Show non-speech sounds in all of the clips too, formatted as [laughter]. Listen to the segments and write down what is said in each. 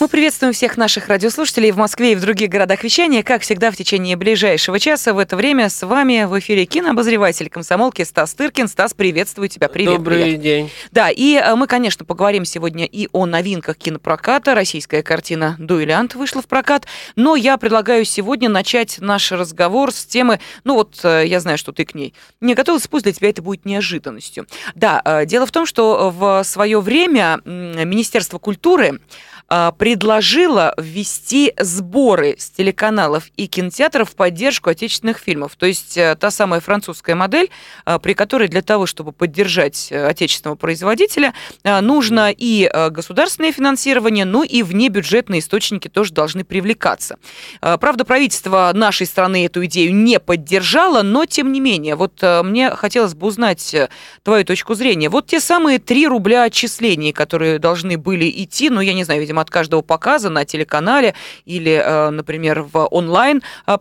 Мы приветствуем всех наших радиослушателей в Москве и в других городах вещания. Как всегда, в течение ближайшего часа в это время с вами в эфире кинообозреватель комсомолки Стас Тыркин. Стас, приветствую тебя. Привет, Добрый привет. день. Да, и э, мы, конечно, поговорим сегодня и о новинках кинопроката. Российская картина «Дуэлянт» вышла в прокат. Но я предлагаю сегодня начать наш разговор с темы... Ну вот, э, я знаю, что ты к ней не готовилась, пусть для тебя это будет неожиданностью. Да, э, дело в том, что в свое время Министерство культуры предложила ввести сборы с телеканалов и кинотеатров в поддержку отечественных фильмов. То есть э, та самая французская модель, а, при которой для того, чтобы поддержать э, отечественного производителя, а, нужно и э, государственное финансирование, ну и внебюджетные источники тоже должны привлекаться. А, Правда, правительство нашей страны эту идею не поддержало, но тем не менее, вот мне хотелось бы узнать твою точку зрения. Вот те самые 3 рубля отчислений, которые должны были идти, ну, я не знаю, видимо, от каждого показа на телеканале или, э, например, в онлайн э,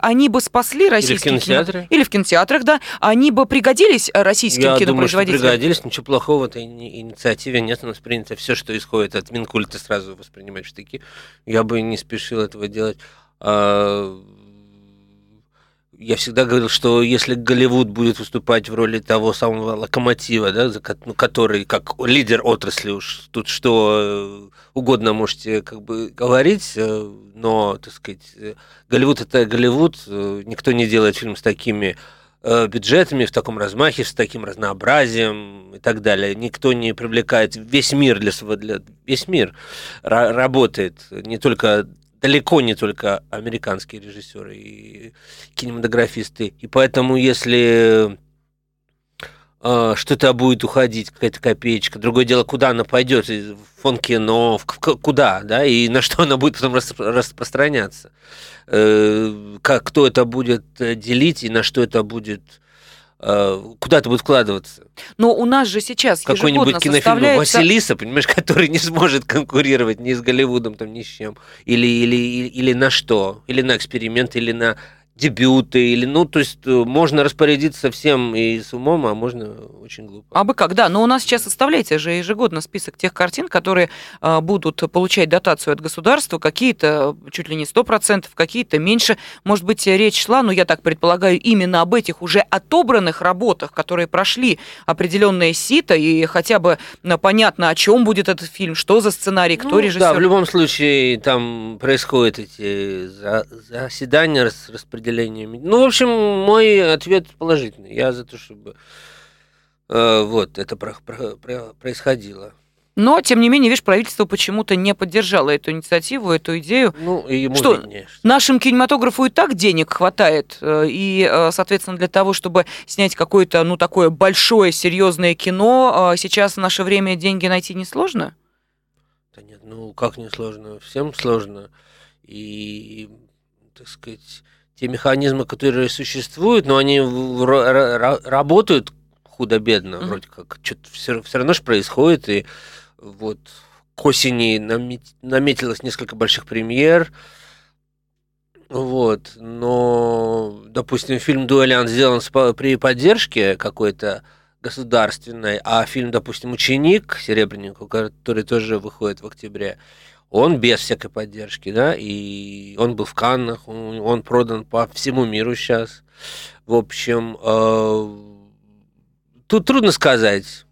они бы спасли российские кинотеатры. Или в кинотеатрах, да. Они бы пригодились э, российским Я думаю, что кинопроизводителям. пригодились. Ничего плохого в этой ини- инициативе нет. У нас принято все, что исходит от Минкульта, сразу воспринимать в штыки. Я бы не спешил этого делать. А, Я всегда говорил, что если Голливуд будет выступать в роли того самого локомотива, да, за ну, который как лидер отрасли уж тут что угодно можете как бы говорить, э, но, так сказать, э, Голливуд это Голливуд, э, никто не делает фильм с такими э, бюджетами, в таком размахе, с таким разнообразием и так далее. Никто не привлекает весь мир для своего, для, весь мир ра- работает, не только далеко не только американские режиссеры и кинематографисты. И поэтому, если э, что-то будет уходить, какая-то копеечка, другое дело, куда она пойдет, в фонд кино, в, куда, да, и на что она будет потом распро- распространяться. Э, как, кто это будет э, делить и на что это будет э, куда это будет вкладываться? Но у нас же сейчас Какой-нибудь кинофильм составляется... Василиса, понимаешь, [laughs] который не сможет конкурировать ни с Голливудом, там, ни с чем. Или, или, или, или на что? Или на эксперимент, или на дебюты, или, ну, то есть э, можно распорядиться всем и с умом, а можно очень глупо. А бы как, да. Но у нас сейчас составляется же ежегодно список тех картин, которые а, будут получать дотацию от государства. Какие-то чуть ли не 100%, какие-то меньше. Может быть, речь шла, но я так предполагаю, именно об этих уже отобранных работах, которые прошли определенное сито, и хотя бы ну, понятно, о чем будет этот фильм, что за сценарий, кто Ну, режиссер. Да, в любом случае там происходят эти за- заседания с распределениями. Ну, в общем, мой ответ положительный. Я за то, чтобы э, вот это про- про- про- происходило. Но, тем не менее, видишь, правительство почему-то не поддержало эту инициативу, эту идею. Ну, и ему Что? виднее, что- Нашим кинематографу и так денег хватает, э, и, э, соответственно, для того, чтобы снять какое-то, ну, такое большое, серьезное кино, э, сейчас в наше время деньги найти несложно? Да нет, ну как не сложно, всем сложно. И, так сказать, те механизмы, которые существуют, но они работают худо-бедно, Мгм. вроде как. Что-то все, равно же происходит, и вот к осени намет- наметилось несколько больших премьер, вот, но, допустим, фильм «Дуэлянт» сделан при поддержке какой-то государственной, а фильм, допустим, «Ученик» Серебренников, который тоже выходит в октябре, он без всякой поддержки, да, и он был в Каннах, он, продан по всему миру сейчас. В общем, э, тут трудно сказать.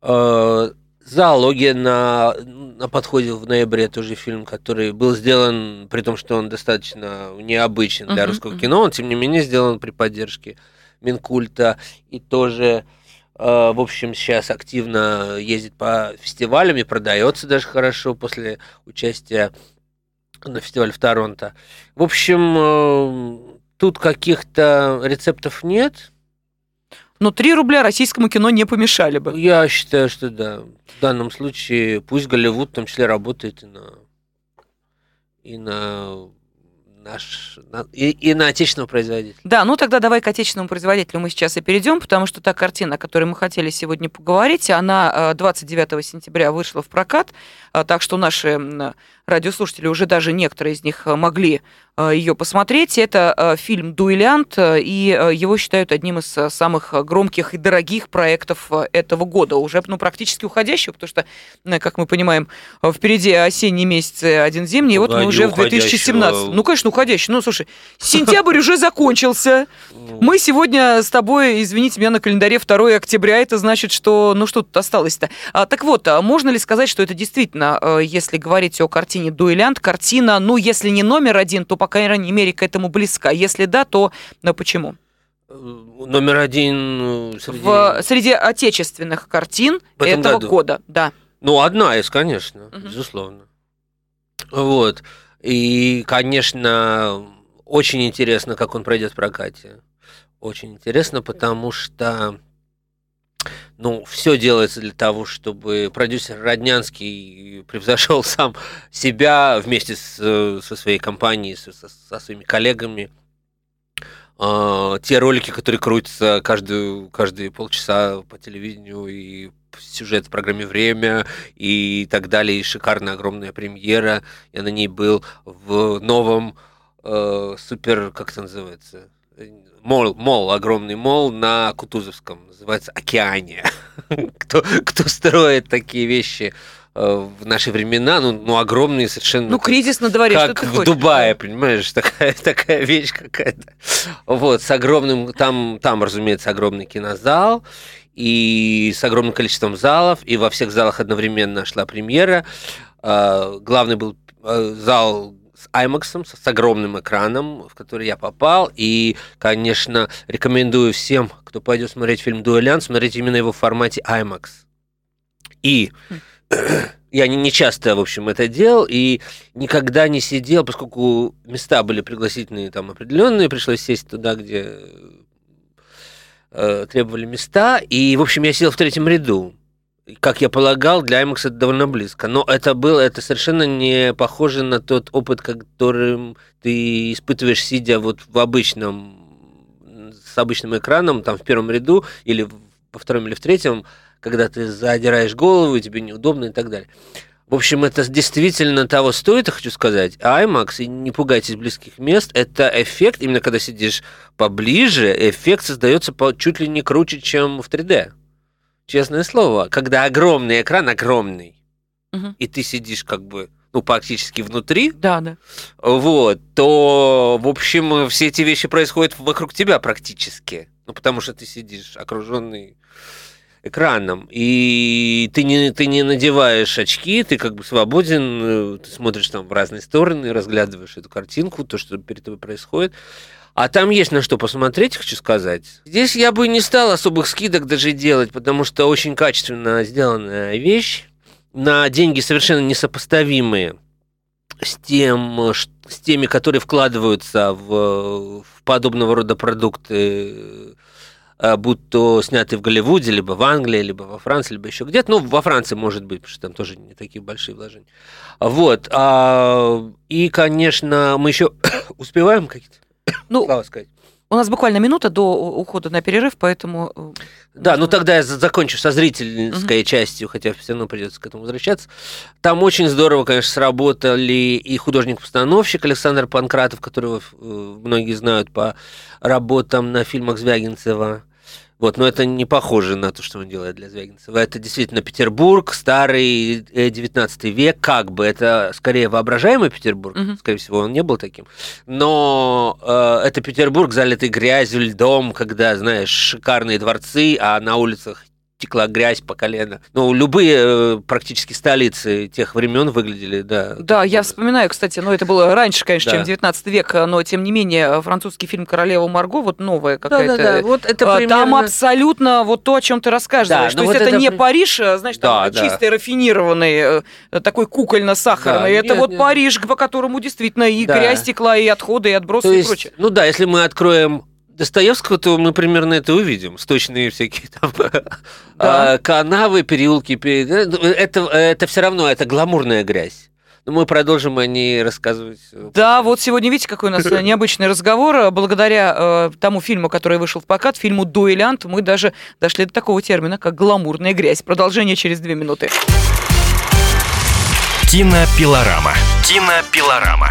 Э, Зоология на, на подходе в ноябре тоже фильм, который был сделан, при том, что он достаточно необычен для Мгм, русского мгм. кино, он, тем не менее, сделан при поддержке Минкульта и тоже э, в общем, сейчас активно ездит по фестивалям и продается даже хорошо после участия на фестивале в Торонто. В общем, э, тут каких-то рецептов нет. Но 3 рубля российскому кино не помешали бы. Я считаю, что да. В данном случае пусть Голливуд в том числе работает и на и на наш на- и, и на отечественного производителя. Да, ну тогда давай к отечественному производителю мы сейчас и перейдем, потому что та картина, о которой мы хотели сегодня поговорить, она э, 29 сентября вышла в прокат, э, так что наши радиослушатели уже даже некоторые из них э, могли э, ее посмотреть. Это э, фильм «Дуэлянт», э, и э, его считают одним из э, самых громких и дорогих проектов э, этого года, уже ну, практически уходящего, потому что, э, как мы понимаем, э, впереди осенние месяцы, один зимний, и вот мы уже в 2017. уходящего. Ну, конечно, уходящий. Ну, слушай, сентябрь уже закончился. Ну, Мы сегодня с тобой, извините меня, на календаре 2 октября. Это значит, что, ну что тут осталось-то? А, так вот, а можно ли сказать, что это действительно, э, если говорить о картине «Дуэлянт», картина, ну, если не номер один, то, по крайней мере, к этому близка. Если да, то ну, почему? э, Номер один э, среди... В, среди отечественных картин этого году? года, да. Ну, одна из, конечно, Мгм. безусловно. Вот. И, конечно, очень интересно, как он пройдет в прокате. Очень интересно, потому что ну, все делается для того, чтобы продюсер Роднянский превзошел сам себя вместе с, э, со своей компанией, со, со- своими коллегами. А, те ролики, которые крутятся каждую, каждые полчаса по телевидению и сюжет в программе «Время» и так далее, и шикарная огромная премьера. Я на ней был в новом э, супер, как это называется, Э, мол, мол, огромный мол на Кутузовском, называется «Океания». [laughs] кто, кто строит такие вещи э, в наши времена, ну, ну огромные совершенно. Ну, кризис на дворе, что как ты в хочешь? Дубае, понимаешь, такая, [laughs] такая вещь какая-то. Вот, с огромным, там, там, разумеется, огромный кинозал, и с огромным количеством залов, и во всех залах одновременно шла премьера. А, Главный был э, зал с IMAX, с огромным экраном, в который я попал. И, конечно, рекомендую всем, кто пойдет смотреть фильм «Дуэлянт», смотреть именно его в формате IMAX. И [clears throat] я не, не часто, в общем, это делал, и никогда не сидел, поскольку места были пригласительные там определенные, пришлось сесть туда, где э, требовали места, и, в общем, я сидел в третьем ряду. Как я полагал, для IMAX это довольно близко. Но это было, это совершенно не похоже на тот опыт, которым ты испытываешь, сидя вот в обычном, с обычным экраном, там в первом ряду, или во втором или в третьем, когда ты задираешь голову, тебе неудобно и так далее. В общем, это действительно того стоит, я хочу сказать. А IMAX, и не пугайтесь близких мест, это эффект, именно когда сидишь поближе, эффект создается чуть ли не круче, чем в 3D. Честное слово. Когда огромный экран, огромный, Мгм. и ты сидишь как бы, ну, практически внутри, Да, да. вот, то, в общем, все эти вещи происходят вокруг тебя практически. Ну, потому что ты сидишь окруженный экраном, и ты не, ты не надеваешь очки, ты как бы свободен, э, ты смотришь там в разные стороны, разглядываешь эту картинку, то, что перед тобой происходит. А там есть на что посмотреть, хочу сказать. Здесь я бы не стал особых скидок даже делать, потому что очень качественно сделанная вещь, на деньги совершенно несопоставимые с тем, с теми, которые вкладываются в, в подобного рода продукты, э, будь то сняты в Голливуде, либо в Англии, либо во Франции, либо еще где-то. Ну, во Франции, может быть, потому что там тоже не такие большие вложения. Вот. а, И, конечно, мы еще [coughs] успеваем какие-то [coughs] Ну, слова сказать. у нас буквально минута до ухода на перерыв, поэтому... э, Да, ну тогда я за- закончу со зрительской частью, хотя все равно придется к этому возвращаться. Там очень здорово, конечно, сработали и художник-постановщик Александр Панкратов, которого э, многие знают по работам на фильмах Звягинцева. Вот, но это не похоже на то, что он делает для Звягинцева. Это действительно Петербург, старый э, 19 век, как бы. Это скорее воображаемый Петербург, Мгм. скорее всего, он не был таким. Но э, это Петербург, залитый грязью, льдом, когда, знаешь, шикарные дворцы, а на улицах текла грязь по колено. Ну, любые э, практически столицы тех времен выглядели, да. Да, я вспоминаю, кстати, но это было раньше, конечно, Да. чем 19 век, но тем не менее французский фильм «Королева Марго», вот новая какая-то... Да-да-да, вот это а, примерно... Там абсолютно вот то, о чем ты рассказываешь. Да, то ну есть вот это, это не Париж, а, знаешь, там Да, да. чистый, рафинированный, э, такой кукольно-сахарный. Да, это нет, вот нет. Париж, по которому действительно и Да. грязь текла, и отходы, и отбросы, То и есть, прочее. ну да, если мы откроем Достоевского, то мы примерно это увидим. Сточные всякие там Да. а, канавы, переулки. пере- Это, это все равно, это гламурная грязь. Но мы продолжим о ней рассказывать. э, Да, вот сегодня видите, какой у нас э, необычный разговор. Благодаря э, тому фильму, который вышел в прокат, фильму «Дуэлянт», мы даже дошли до такого термина, как «гламурная грязь». Продолжение через две минуты. Кинопилорама. Кинопилорама.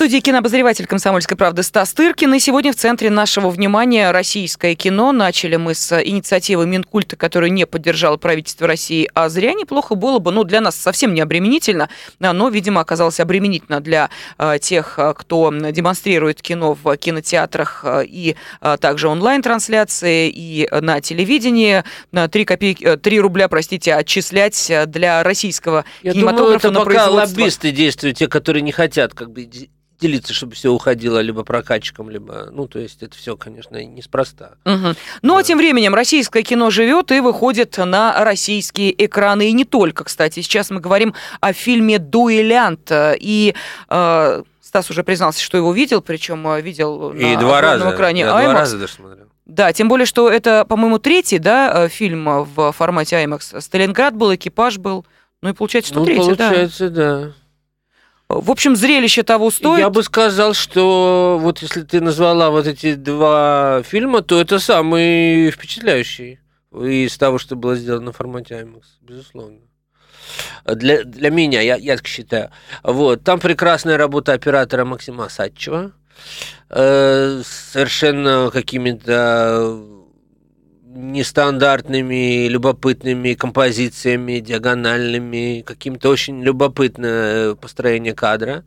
студии кинообозреватель «Комсомольской правды» Стас Тыркин. И сегодня в центре нашего внимания российское кино. Начали мы с инициативы Минкульта, которую не поддержало правительство России. А зря неплохо было бы, ну, для нас совсем не обременительно, но, видимо, оказалось обременительно для э, тех, э, кто демонстрирует кино в кинотеатрах э, и также онлайн-трансляции, и на телевидении. 3, копейки, 3 рубля, простите, отчислять для российского Я кинематографа думаю, это на пока лоббисты действуют, те, которые не хотят как бы делиться, чтобы все уходило либо прокатчикам, либо, ну, то есть это все, конечно, неспроста. Угу. Ну, а тем временем российское кино живет и выходит на российские экраны. И не только, кстати. Сейчас мы говорим о фильме «Дуэлянт». И э, Стас уже признался, что его видел, причем э, видел и на два раза, экране я два раза даже смотрел. Да, тем более, что это, по-моему, третий да, э, фильм в формате IMAX. Сталинград был, экипаж был. Ну и получается, что ну, третий, получается, да. да. В общем, зрелище того стоит. Я бы сказал, что вот если ты назвала вот эти два фильма, то это самый впечатляющий из того, что было сделано в формате IMAX, безусловно. Для, для меня, я, я так считаю. Вот, там прекрасная работа оператора Максима Садчева, э, совершенно какими-то нестандартными, любопытными композициями, диагональными, каким-то очень любопытное построение кадра.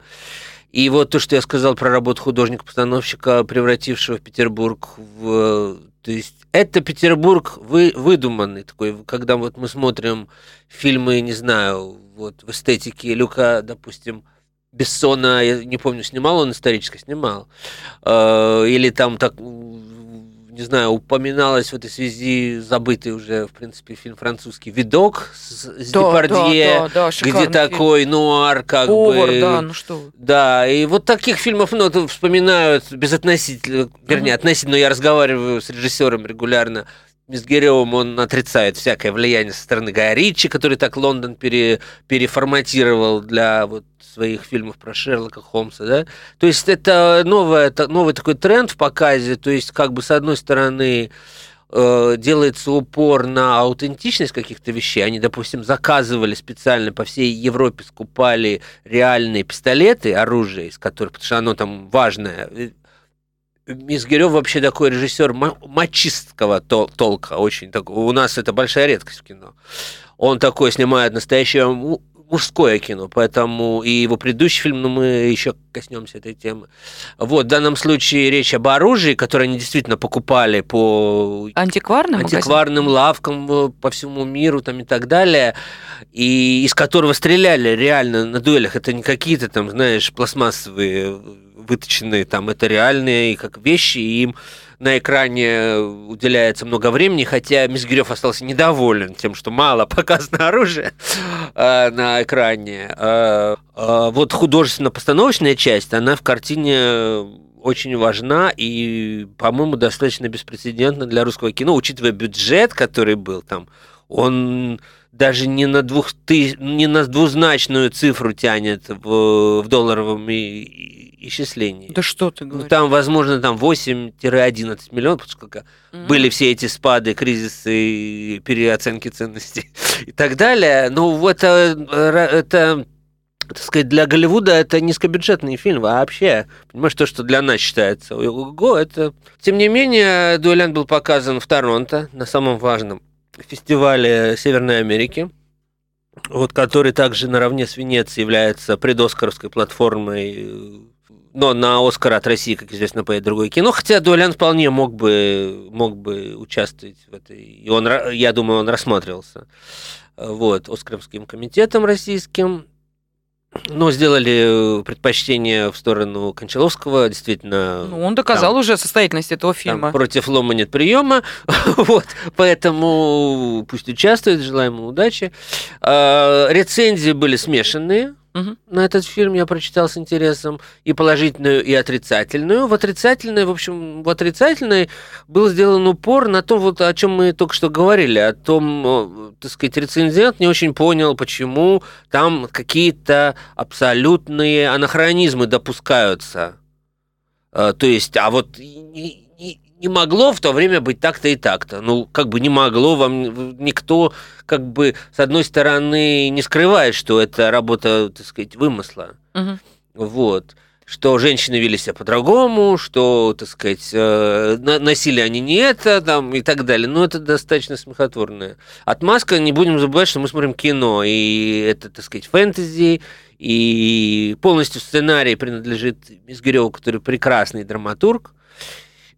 И вот то, что я сказал про работу художника-постановщика, превратившего Петербург в... То есть это Петербург вы, выдуманный такой, когда вот мы смотрим фильмы, не знаю, вот в эстетике Люка, допустим, Бессона, я не помню, снимал он исторически, снимал. Э, или там так не знаю, упоминалось в этой связи забытый уже, в принципе, фильм французский «Видок» с, с да, Депардье, да, да, да, где такой фильм. нуар, как Повар, бы... да, ну что Да, и вот таких фильмов много вспоминают безотносительно, вернее, uh-huh. относительно, я разговариваю с режиссером регулярно, Мизгиревым он отрицает всякое влияние со стороны Гая Ричи, который так Лондон пере, переформатировал для вот своих фильмов про Шерлока Холмса, да. То есть это, новое, это новый такой тренд в показе, то есть как бы с одной стороны э, делается упор на аутентичность каких-то вещей. Они, допустим, заказывали специально по всей Европе, скупали реальные пистолеты, оружие, из которых, потому что оно там важное, Мизгирев вообще такой режиссер мачистского толка, очень такой. У нас это большая редкость в кино. Он такой снимает настоящее мужское кино, поэтому и его предыдущий фильм, но ну, мы еще коснемся этой темы. Вот, в данном случае речь об оружии, которое они действительно покупали по антикварным, антикварным лавкам э, по всему миру там, и так далее, и из которого стреляли реально на дуэлях. Это не какие-то там, знаешь, пластмассовые выточенные, там это реальные как вещи, и им на экране уделяется много времени, хотя Мизгирев остался недоволен тем, что мало [laughs] показано оружие э, на экране. Э, э, вот художественно-постановочная часть, она в картине очень важна и, по-моему, достаточно беспрецедентна для русского кино, учитывая бюджет, который был там, он даже не на, двух ты, не на двузначную цифру тянет в, в долларовом исчислении. Да что ты ну, говоришь? Ну, там, возможно, там 8-11 миллионов, поскольку mm-hmm. были все эти спады, кризисы, переоценки ценностей [laughs] и так далее. Ну, это, это так сказать, для Голливуда это низкобюджетный фильм вообще. Понимаешь, то, что для нас считается ого, это... Тем не менее, «Дуэлянт» был показан в Торонто, на самом важном фестивале Северной Америки вот, который также наравне с Венецией является предоскаровской платформой но на Оскар от России, как известно, поедет другое кино. Хотя Дуэлян вполне мог бы, мог бы участвовать в этой. И он, я думаю, он рассматривался вот, Оскаровским комитетом российским. Но сделали э, предпочтение в сторону Кончаловского, действительно. Ну, он доказал там, уже состоятельность этого фильма. против лома нет приема, [laughs] вот, поэтому пусть участвует, желаем ему удачи. А, рецензии были смешанные, Угу. На этот фильм я прочитал с интересом и положительную, и отрицательную. В отрицательной, в общем, в отрицательной был сделан упор на то, вот, о чем мы только что говорили, о том, так сказать, рецензент не очень понял, почему там какие-то абсолютные анахронизмы допускаются. А, то есть, а вот не могло в то время быть так-то и так-то. Ну, как бы не могло, вам никто, как бы, с одной стороны, не скрывает, что это работа, так сказать, вымысла. Угу. Вот что женщины вели себя по-другому, что, так сказать, э, носили они не это, там, и так далее. Но это достаточно смехотворное. Отмазка, не будем забывать, что мы смотрим кино, и это, так сказать, фэнтези, и полностью сценарий принадлежит Мизгиреву, который прекрасный драматург.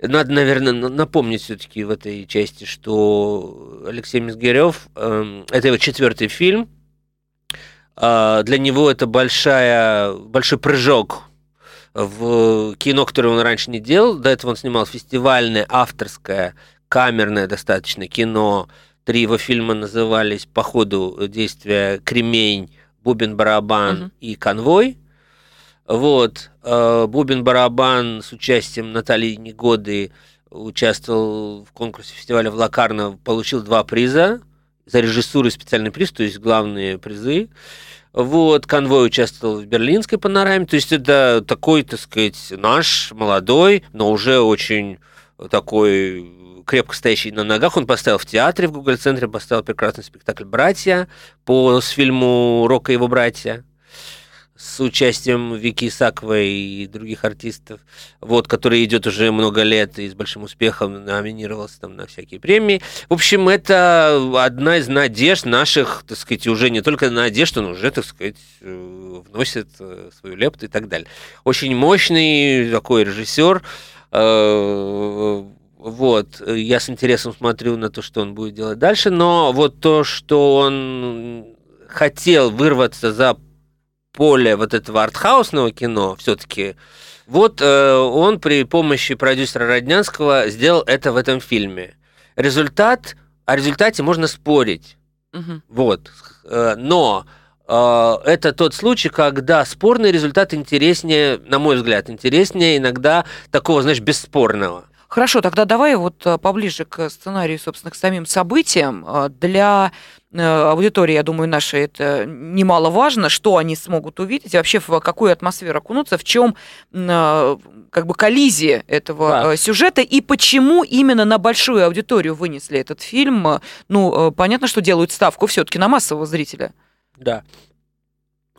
Надо, наверное, напомнить все-таки в этой части, что Алексей Мизгирев э, это его четвертый фильм. Э, для него это большая, большой прыжок в кино, которое он раньше не делал. До этого он снимал фестивальное, авторское, камерное достаточно кино. Три его фильма назывались по ходу действия «Кремень», «Бубен-барабан» угу. и «Конвой». Вот. Э, Бубен-барабан с участием Натальи Негоды участвовал в конкурсе фестиваля в Лакарно, получил два приза за режиссуру и специальный приз, то есть главные призы. Вот, конвой участвовал в берлинской панораме, то есть это такой, так сказать, наш, молодой, но уже очень такой крепко стоящий на ногах. Он поставил в театре в Google-центре, поставил прекрасный спектакль «Братья» по с фильму «Рока и его братья» с участием Вики Исаковой и других артистов, вот, который идет уже много лет и с большим успехом номинировался там на всякие премии. В общем, это одна из надежд наших, так сказать, уже не только надежд, он уже, так сказать, э, вносит э, свою лепту и так далее. Очень мощный такой режиссер. Э, вот, я с интересом смотрю на то, что он будет делать дальше, но вот то, что он хотел вырваться за поле вот этого артхаусного кино все-таки, вот э, он при помощи продюсера Роднянского сделал это в этом фильме. Результат, о результате можно спорить. Угу. Вот. Э, но э, это тот случай, когда спорный результат интереснее, на мой взгляд, интереснее иногда такого, знаешь, бесспорного. Хорошо, тогда давай вот э, поближе к сценарию, собственно, к самим событиям. Э, для э, аудитории, я думаю, нашей это немаловажно, что они смогут увидеть, вообще в какую атмосферу окунуться, в чем как бы коллизия этого да. сюжета и почему именно на большую аудиторию вынесли этот фильм. Ну, понятно, что делают ставку все-таки на массового зрителя. Да.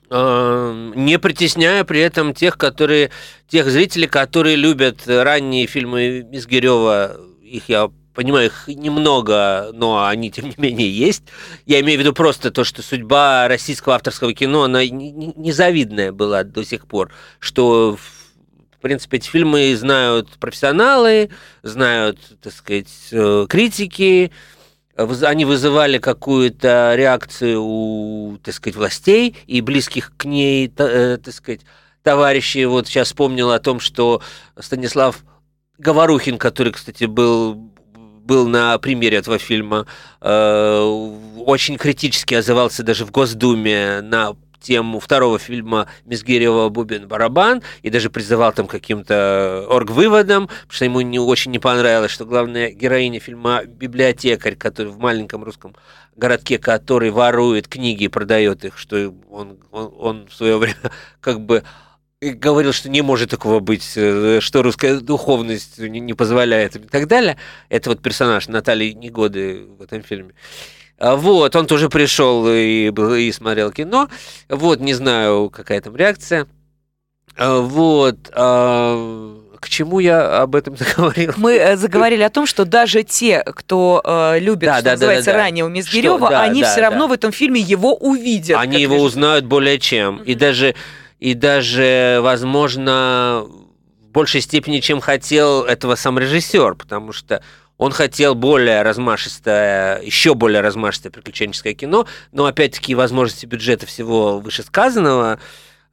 Эм, не притесняя при этом тех, которые, тех зрителей, которые любят ранние фильмы Мизгирева, их я понимаю, их немного, но они, тем не менее, есть. Я имею в виду просто то, что судьба российского авторского кино, она незавидная была до сих пор, что в принципе, эти фильмы знают профессионалы, знают, так сказать, э, критики, они вызывали какую-то реакцию у, так сказать, властей и близких к ней, э, так сказать, товарищей. Вот сейчас вспомнил о том, что Станислав Говорухин, который, кстати, был был на примере этого фильма, э, очень критически отзывался даже в Госдуме на тему второго фильма Мизгирева «Бубен барабан» и даже призывал там каким-то орг-выводам, потому что ему не, очень не понравилось, что главная героиня фильма библиотекарь, который в маленьком русском городке, который ворует книги и продает их, что он, он, он в свое время [laughs] как бы говорил, что не может такого быть, э, что русская духовность не, не позволяет и так далее. Это вот персонаж Натальи Негоды в этом фильме. А, вот, он тоже пришел и, и смотрел кино. Вот, не знаю, какая там реакция. А, вот. А, к чему я об этом [laughs] заговорил? Мы э, заговорили о том, что даже те, кто э, любит, да, что да, называется, да, да, ранее у Мизгирева, да, они да, все да. равно в этом фильме его увидят. Они его режиссер. узнают более чем. Mm-hmm. И даже, и даже, возможно, в большей степени, чем хотел этого сам режиссер, потому что Он хотел более размашистое, еще более размашистое приключенческое кино, но опять-таки возможности бюджета всего вышесказанного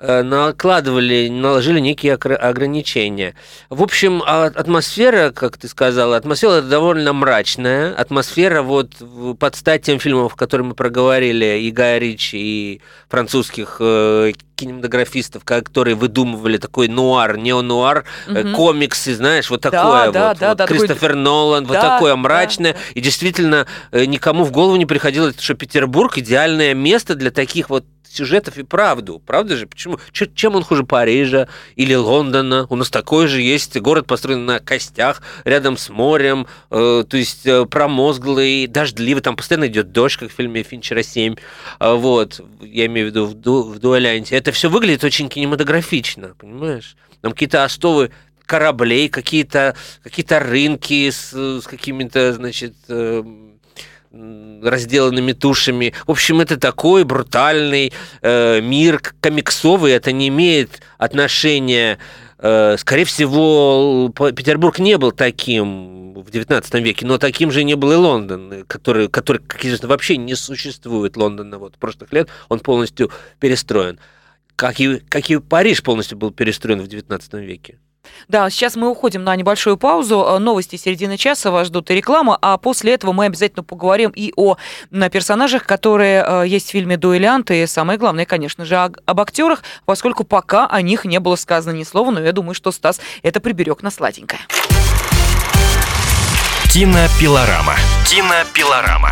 Э, накладывали, наложили некие ограничения. В общем, а, атмосфера, как ты сказала, атмосфера довольно мрачная. Атмосфера вот под стать тем фильмам, которые мы проговорили, и Гая Ричи, и французских э, кинематографистов, которые выдумывали такой нуар, неонуар, угу. комиксы, знаешь, вот такое да, вот. Да, вот. Да, Кристофер такой... Нолан, да, вот такое мрачное. Да, да. И действительно, никому в голову не приходило, что Петербург идеальное место для таких вот сюжетов и правду. Правда же? Почему? Чем он хуже Парижа или Лондона? У нас такой же есть город, построен на костях, рядом с морем, э, то есть э, промозглый, дождливый. Там постоянно идет дождь, как в фильме Финчера 7. Э, вот, я имею в виду в, ду в дуэлянте. Это все выглядит очень кинематографично, понимаешь? Там какие-то остовы кораблей, какие-то какие рынки с, с какими-то, значит, э, разделанными тушами. В общем, это такой брутальный э, мир комиксовый. Это не имеет отношения... Э, скорее всего, Петербург не был таким в XIX веке, но таким же не был и Лондон, который, который как известно, вообще не существует Лондона вот, прошлых лет. Он полностью перестроен. Как и, как и Париж полностью был перестроен в XIX веке. Да, сейчас мы уходим на небольшую паузу. Э, новости середины часа вас ждут и реклама, а после этого мы обязательно поговорим и о на персонажах, которые э, есть в фильме «Дуэлянт», и самое главное, конечно же, об актерах, поскольку пока о них не было сказано ни слова, но я думаю, что Стас это приберег на сладенькое. Кинопилорама. Кинопилорама.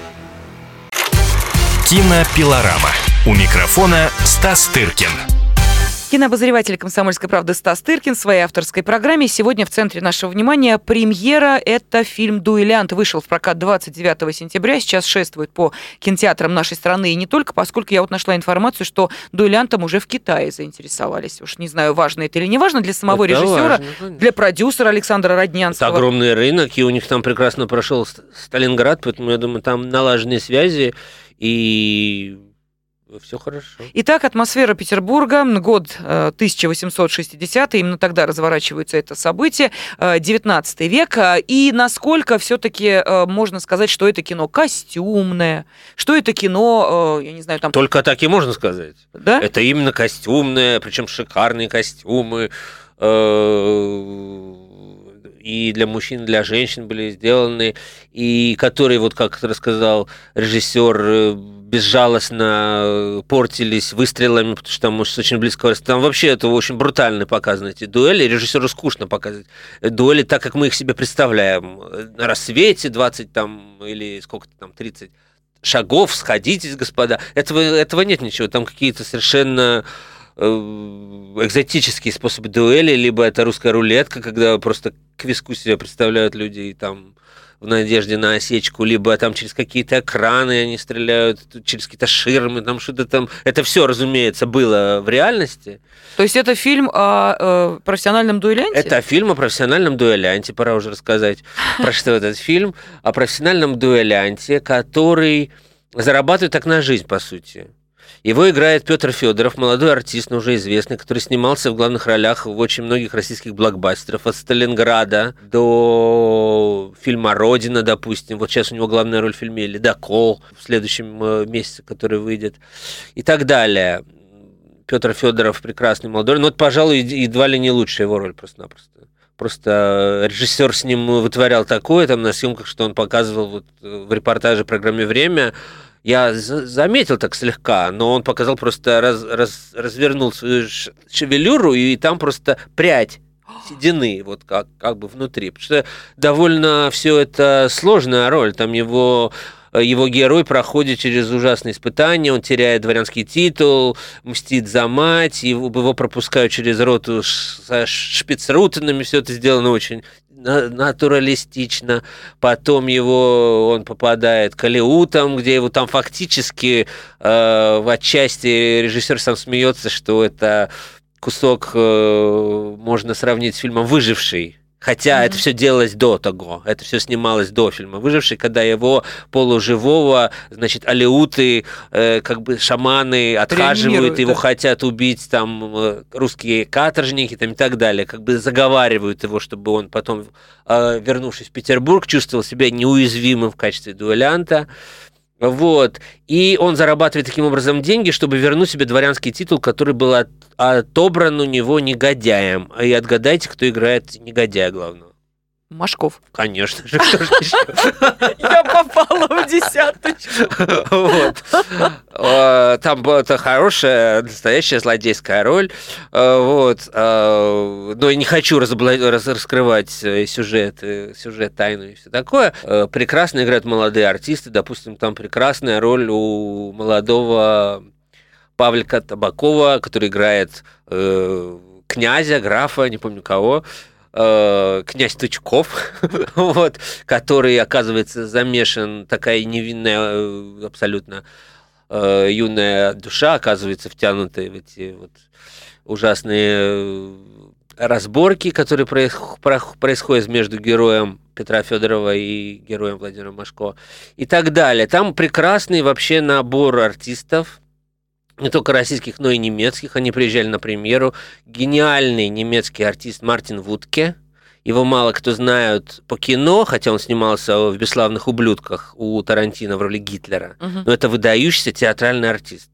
Кинопилорама. У микрофона Стас Тыркин. Кинообозреватель «Комсомольской правды» Стас Тыркин в своей авторской программе. Сегодня в центре нашего внимания премьера. Это фильм «Дуэлянт». Вышел в прокат 29 сентября. Сейчас шествует по кинотеатрам нашей страны. И не только, поскольку я вот нашла информацию, что «Дуэлянтом» уже в Китае заинтересовались. Уж не знаю, важно это или не важно для самого это режиссера, важно, для продюсера Александра Роднянского. Это огромный рынок, и у них там прекрасно прошел Сталинград, поэтому я думаю, там налаженные связи и все хорошо. Итак, атмосфера Петербурга, год 1860 э, именно тогда разворачивается это событие, 19 э, век. И насколько все-таки э, можно сказать, что это кино костюмное, что это кино, я не знаю, там... Только так и можно сказать. Да? Это именно костюмное, причем шикарные костюмы, и для мужчин, и для женщин были сделаны, и которые, вот как рассказал режиссер, э, безжалостно портились выстрелами, потому что там может очень близко. Там вообще это очень брутально показано, эти дуэли. Режиссеру скучно показывать дуэли так, как мы их себе представляем. На рассвете 20 там, или сколько-то там, 30 шагов, сходитесь, господа. Этого, этого нет ничего. Там какие-то совершенно Э, экзотические способы дуэли, либо это русская рулетка, когда просто к виску себя представляют люди и там в надежде на осечку, либо там через какие-то экраны они стреляют, через какие-то ширмы, там что-то там. Это все, разумеется, было в реальности. То есть это фильм о э, профессиональном дуэлянте? Это фильм о профессиональном дуэлянте, пора уже рассказать [laughs] про что этот фильм. О профессиональном дуэлянте, который зарабатывает так на жизнь, по сути. Его играет Петр Федоров, молодой артист, но уже известный, который снимался в главных ролях в очень многих российских блокбастерах, от Сталинграда до фильма «Родина», допустим. Вот сейчас у него главная роль в фильме «Ледокол» в следующем э, месяце, который выйдет, и так далее. Петр Федоров прекрасный молодой, но это, пожалуй, едва ли не лучшая его роль просто-напросто. Просто режиссер с ним вытворял такое там на съемках, что он показывал вот в репортаже программе «Время», я заметил так слегка, но он показал просто, раз, раз, развернул свою шевелюру, и там просто прядь седины, вот как, как бы внутри. Потому что довольно все это сложная роль. Там его э, его герой проходит через ужасные испытания, он теряет дворянский титул, мстит за мать, его, его пропускают через роту со шпицрутенами, все это сделано очень натуралистично. Потом его он попадает к Алиутам, где его там фактически э, в отчасти режиссер сам смеется, что это кусок э, можно сравнить с фильмом «Выживший», Хотя mm-hmm. это все делалось до того, это все снималось до фильма «Выживший», когда его полуживого, значит, алеуты, э, как бы шаманы отхаживают, его да. хотят убить там э, русские каторжники там, и так далее, как бы заговаривают его, чтобы он потом, э, вернувшись в Петербург, чувствовал себя неуязвимым в качестве дуэлянта. Вот. И он зарабатывает таким образом деньги, чтобы вернуть себе дворянский титул, который был от, отобран у него негодяем. И отгадайте, кто играет негодяя главного. Машков. Конечно же, [laughs] Я попала в десяточку. Вот. А, там была хорошая, настоящая злодейская роль. А, вот. А, но я не хочу раскрывать э, сюжет, э, сюжет тайну и все такое. Прекрасно играют молодые артисты. Допустим, там прекрасная роль у молодого Павлика Табакова, который играет э, князя, графа, не помню кого э, князь Тычков, [laughs] вот, который, оказывается, замешан, такая невинная э, абсолютно э, юная душа, оказывается, втянутая в эти вот ужасные разборки, которые происходят между героем Петра Федорова и героем Владимира Машко и так далее. Там прекрасный вообще набор артистов, не только российских, но и немецких. Они приезжали на премьеру. Гениальный немецкий артист Мартин Вудке. Его мало кто знает по кино, хотя он снимался в «Бесславных ублюдках» у Тарантино в роли Гитлера. Угу. Но это выдающийся театральный артист.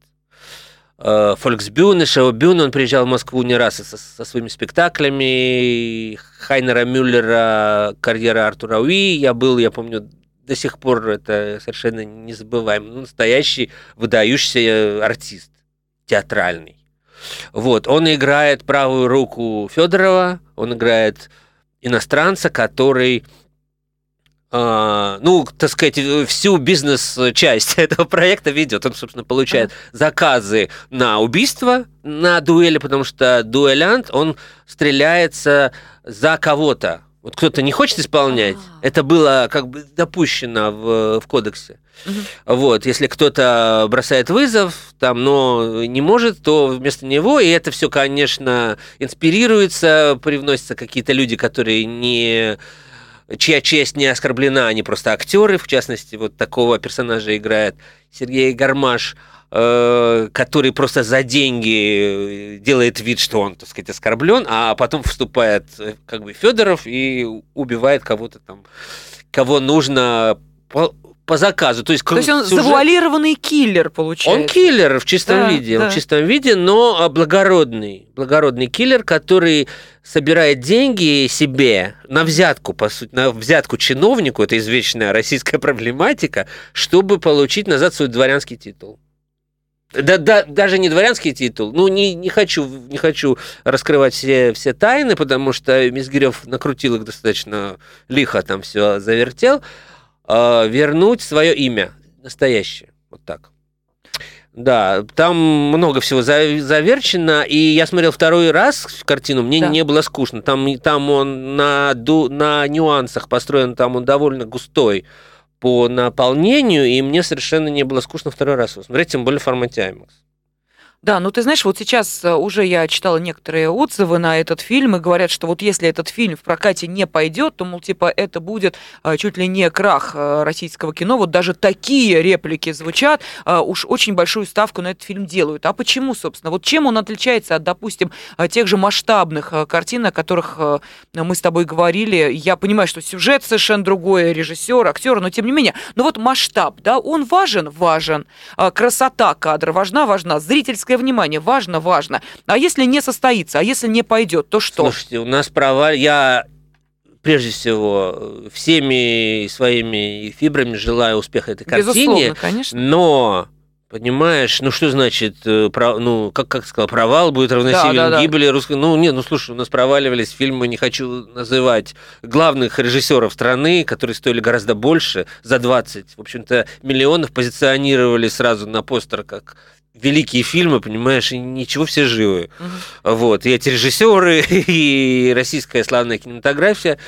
Фольксбюне, Шоу-бюне, он приезжал в Москву не раз со, со своими спектаклями. Хайнера Мюллера, карьера Артура Уи. Я был, я помню, до сих пор это совершенно незабываемый, настоящий выдающийся артист театральный. Вот, он играет правую руку Федорова, он играет иностранца, который Uh, ну, так сказать, всю бизнес-часть [laughs] этого проекта ведет. Он, собственно, получает uh-huh. заказы на убийство, на дуэли, потому что дуэлянт, он стреляется за кого-то. Вот кто-то не хочет исполнять, А-а-а. это было как бы допущено в, в кодексе. Угу. Вот, если кто-то бросает вызов, там, но не может, то вместо него, и это все, конечно, инспирируется, привносятся какие-то люди, которые не чья честь не оскорблена, они просто актеры, в частности, вот такого персонажа играет Сергей Гармаш. Э, который просто за деньги э, делает вид, что он, так сказать, оскорблен, а потом вступает э, как бы Федоров и убивает кого-то там, кого нужно по, по заказу. То есть, То есть он сюжет... завуалированный киллер, получается. Он киллер в чистом да, виде, да. в чистом виде, но благородный, благородный киллер, который собирает деньги себе на взятку, по сути, на взятку чиновнику, это извечная российская [laughs] проблематика, чтобы получить назад свой дворянский титул. Да, да, даже не дворянский титул. Ну, не, не, хочу, не хочу раскрывать все, все тайны, потому что Мизгирев накрутил их достаточно лихо, там все завертел. Э, вернуть свое имя настоящее. Вот так. Да, там много всего заверчено, и я смотрел второй раз картину, мне да. не было скучно. Там, там он на, на нюансах построен, там он довольно густой по наполнению, и мне совершенно не было скучно второй раз его смотреть, тем более в формате IMAX. Да, ну ты знаешь, вот сейчас э, уже я читала некоторые отзывы на этот фильм и говорят, что вот если этот фильм в прокате не пойдет, то, мол, типа, это будет э, чуть ли не крах э, российского кино. Вот даже такие реплики звучат, уж очень большую ставку на этот фильм делают. А почему, собственно? Вот чем он отличается от, допустим, тех же масштабных картин, о которых мы с тобой говорили? Я понимаю, что сюжет совершенно другой, режиссер, актер, но тем не менее. Но вот масштаб, да, он важен? Важен. Красота кадра важна? Важна. Зрительская зрительское внимание. Важно, важно. А если не состоится, а если не пойдет, то что? Слушайте, у нас провал... Я прежде всего всеми своими фибрами желаю успеха этой картине. Безусловно, конечно. Но Понимаешь, ну что значит, э, про, ну как как сказал, провал будет равносилен Да, да, да. гибели русской. Ну нет, ну слушай, у нас проваливались фильмы, не хочу называть главных режиссеров страны, которые стоили гораздо больше, за 20, в общем-то, миллионов позиционировали сразу на постер как великие фильмы, понимаешь, и ничего все живы. Вот, и эти режиссеры, [laughs] и российская славная кинематография.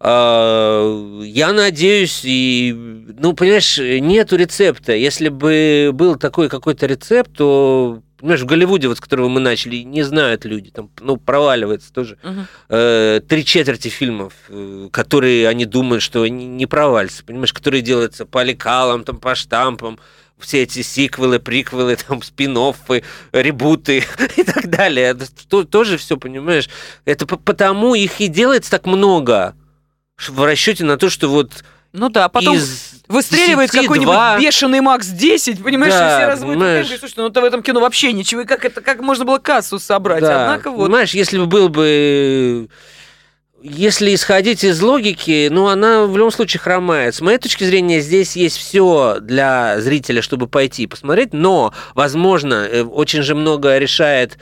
А, Я надеюсь, и, ну, понимаешь, нету рецепта. Если бы был такой какой-то рецепт, то, понимаешь, в Голливуде, вот с которого мы начали, не знают люди, там, ну, проваливается тоже. Мгм. Э, Три четверти фильмов, э, которые они думают, что они не провалятся, понимаешь, которые делаются по лекалам, там, по штампам, все эти сиквелы, приквелы, [laughs] там, спин ребуты [laughs] и так далее. Это то- тоже все, понимаешь? Это по- потому их и делается так много в расчете на то, что вот Ну да, потом из выстреливает 10 какой-нибудь два- бешеный Макс 10, понимаешь, Да, все разводят понимаешь. руками, говорят, слушай, ну это в этом кино вообще ничего, и как это, как можно было кассу собрать? Да, Однако вот. Понимаешь, если бы был бы... Если исходить из логики, ну, она в любом случае хромает. С моей точки зрения, здесь есть все для зрителя, чтобы пойти и посмотреть, но, возможно, э, очень же много решает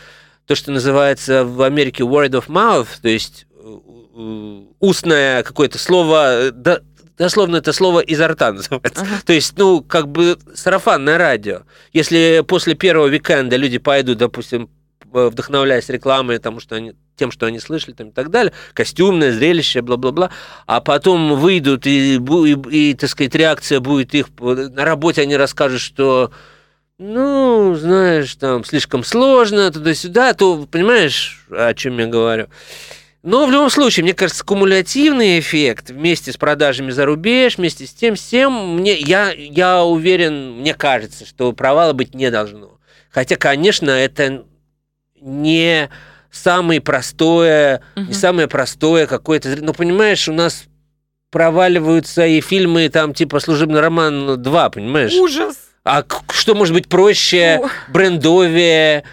то, что называется в Америке word of mouth, то есть э, э, устное какое-то слово, да, дословно это слово изо рта называется. Ага. То есть, ну, как бы сарафанное радио. Если после первого уикенда люди пойдут, допустим, э, вдохновляясь рекламой, тому, что они, тем, что они слышали там, и так далее, костюмное зрелище, бла-бла-бла, а потом выйдут, и, и, и, так сказать, реакция будет их... На работе они расскажут, что ну, знаешь, там слишком сложно, туда-сюда, то понимаешь, о чем я говорю. Но в любом случае, мне кажется, кумулятивный эффект вместе с продажами за рубеж, вместе с тем, всем, мне, я, я уверен, мне кажется, что провала быть не должно. Хотя, конечно, это не самое простое, не Мгм. самое простое какое-то... Но, понимаешь, у нас проваливаются и фильмы там типа «Служебный роман 2», понимаешь? Ужас. А что может быть проще, брендовее?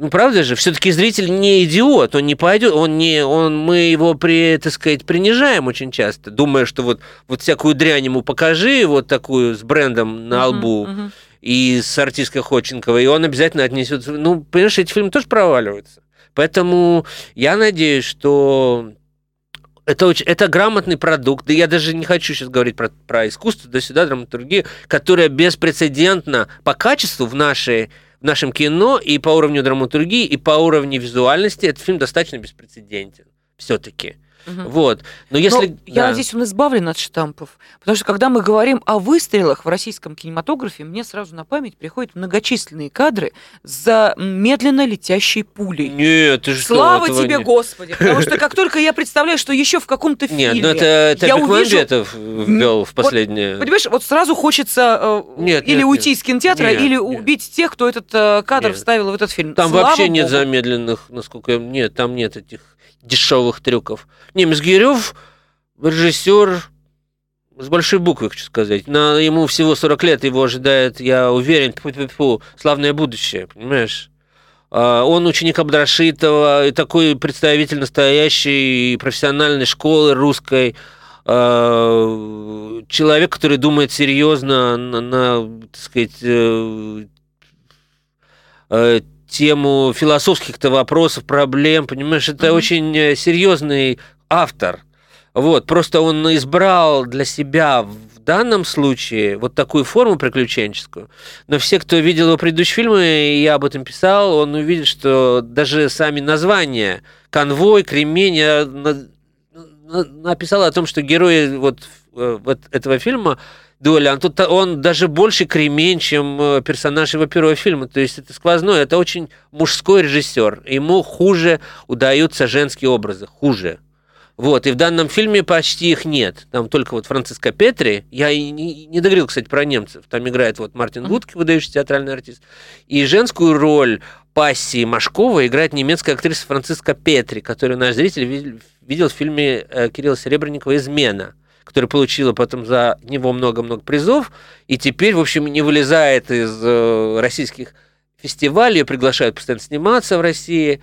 Ну, правда же, все-таки зритель не идиот, он не пойдет, он не, он, мы его, при, так сказать, принижаем очень часто, думая, что вот, вот всякую дрянь ему покажи, вот такую с брендом на лбу, мгм. и с артисткой Ходченковой, и он обязательно отнесет... Ну, понимаешь, эти фильмы тоже проваливаются. Поэтому я надеюсь, что это, очень, это грамотный продукт. Да я даже не хочу сейчас говорить про, про искусство, до сюда, драматургию, которая беспрецедентна по качеству в, нашей, в нашем кино и по уровню драматургии, и по уровню визуальности. Этот фильм достаточно беспрецедентен все-таки. Мгм. Вот. Но Но если... я да. надеюсь, он избавлен от штампов. Потому что когда мы говорим о выстрелах в российском кинематографе, мне сразу на память приходят многочисленные кадры за медленно летящей пулей. Нет, ты что? Слава этого тебе, не- Господи! Потому что как только я представляю, что еще в каком-то фильме... Нет, ну это, это я увижу- Бекмамбетов ввел в последнее. Понимаешь, вот сразу хочется э, Нет, или нет, уйти нет. из кинотеатра, Нет, или нет. убить тех, кто этот э, кадр Нет. вставил в этот фильм. Там Слава вообще нет богу. замедленных, насколько я... Нет, там нет этих дешевых трюков. Не, Мизгирев режиссер с большой буквы, хочу сказать. На, ему всего 40 лет, его ожидает, я уверен, тьфу-тьфу-тьфу, славное будущее, понимаешь? А, Он ученик Абдрашитова, такой представитель настоящей профессиональной школы русской, а, человек, который думает серьезно на, на, так сказать, э, э, тему философских-то вопросов, проблем, понимаешь, это Мгм. очень э, серьезный автор. Вот, просто он избрал для себя в данном случае вот такую форму приключенческую. Но все, кто видел его предыдущие фильмы, и я об этом писал, он увидит, что даже сами названия «Конвой», «Кремень», я на- на- написал о том, что герои вот, э, вот этого фильма Дуэля, он, тут, он даже больше кремень, чем э, персонаж его первого фильма. То есть это сквозной, это очень мужской режиссер. Ему хуже удаются женские образы, хуже. Вот, и в данном фильме почти их нет. Там только вот Франциско Петри. Я и не, не договорил, кстати, про немцев. Там играет вот Мартин. Гудки, выдающийся театральный артист. И женскую роль пассии Машкова играет немецкая актриса Франциска Петри, которую наш зритель видел, видел в фильме э, Кирилла Серебренникова «Измена», которая получила потом за него много-много призов, и теперь, в общем, не вылезает из э, российских фестивалей, ее приглашают постоянно сниматься в России.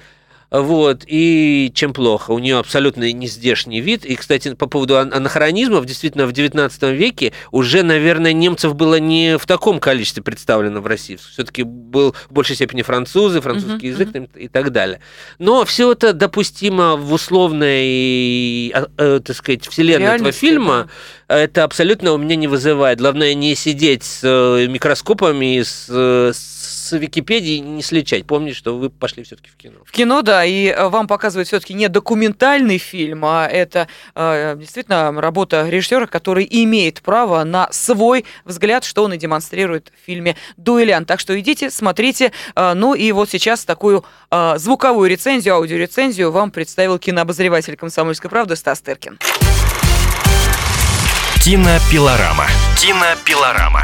Вот, и чем плохо? У нее абсолютно не здешний вид. И, кстати, по поводу анахронизмов, действительно, в 19 веке уже, наверное, немцев было не в таком количестве представлено в России. Все-таки был в большей степени французы, французский uh-huh, язык uh-huh. и так далее. Но все это допустимо в условной, э, э, так сказать, вселенной этого фильма. Да. Это абсолютно у меня не вызывает. Главное не сидеть с э, микроскопами, с, с с Википедии не сличать. Помните, что вы пошли все-таки в кино. В кино, да, и э, вам показывают все-таки не документальный фильм, а это э, действительно работа режиссера, который имеет право на свой взгляд, что он и демонстрирует в фильме «Дуэлянт». Так что идите, смотрите. Э, ну и вот сейчас такую э, звуковую рецензию, аудиорецензию вам представил кинообозреватель «Комсомольской правды» Стас Тыркин. Кинопилорама. Кинопилорама.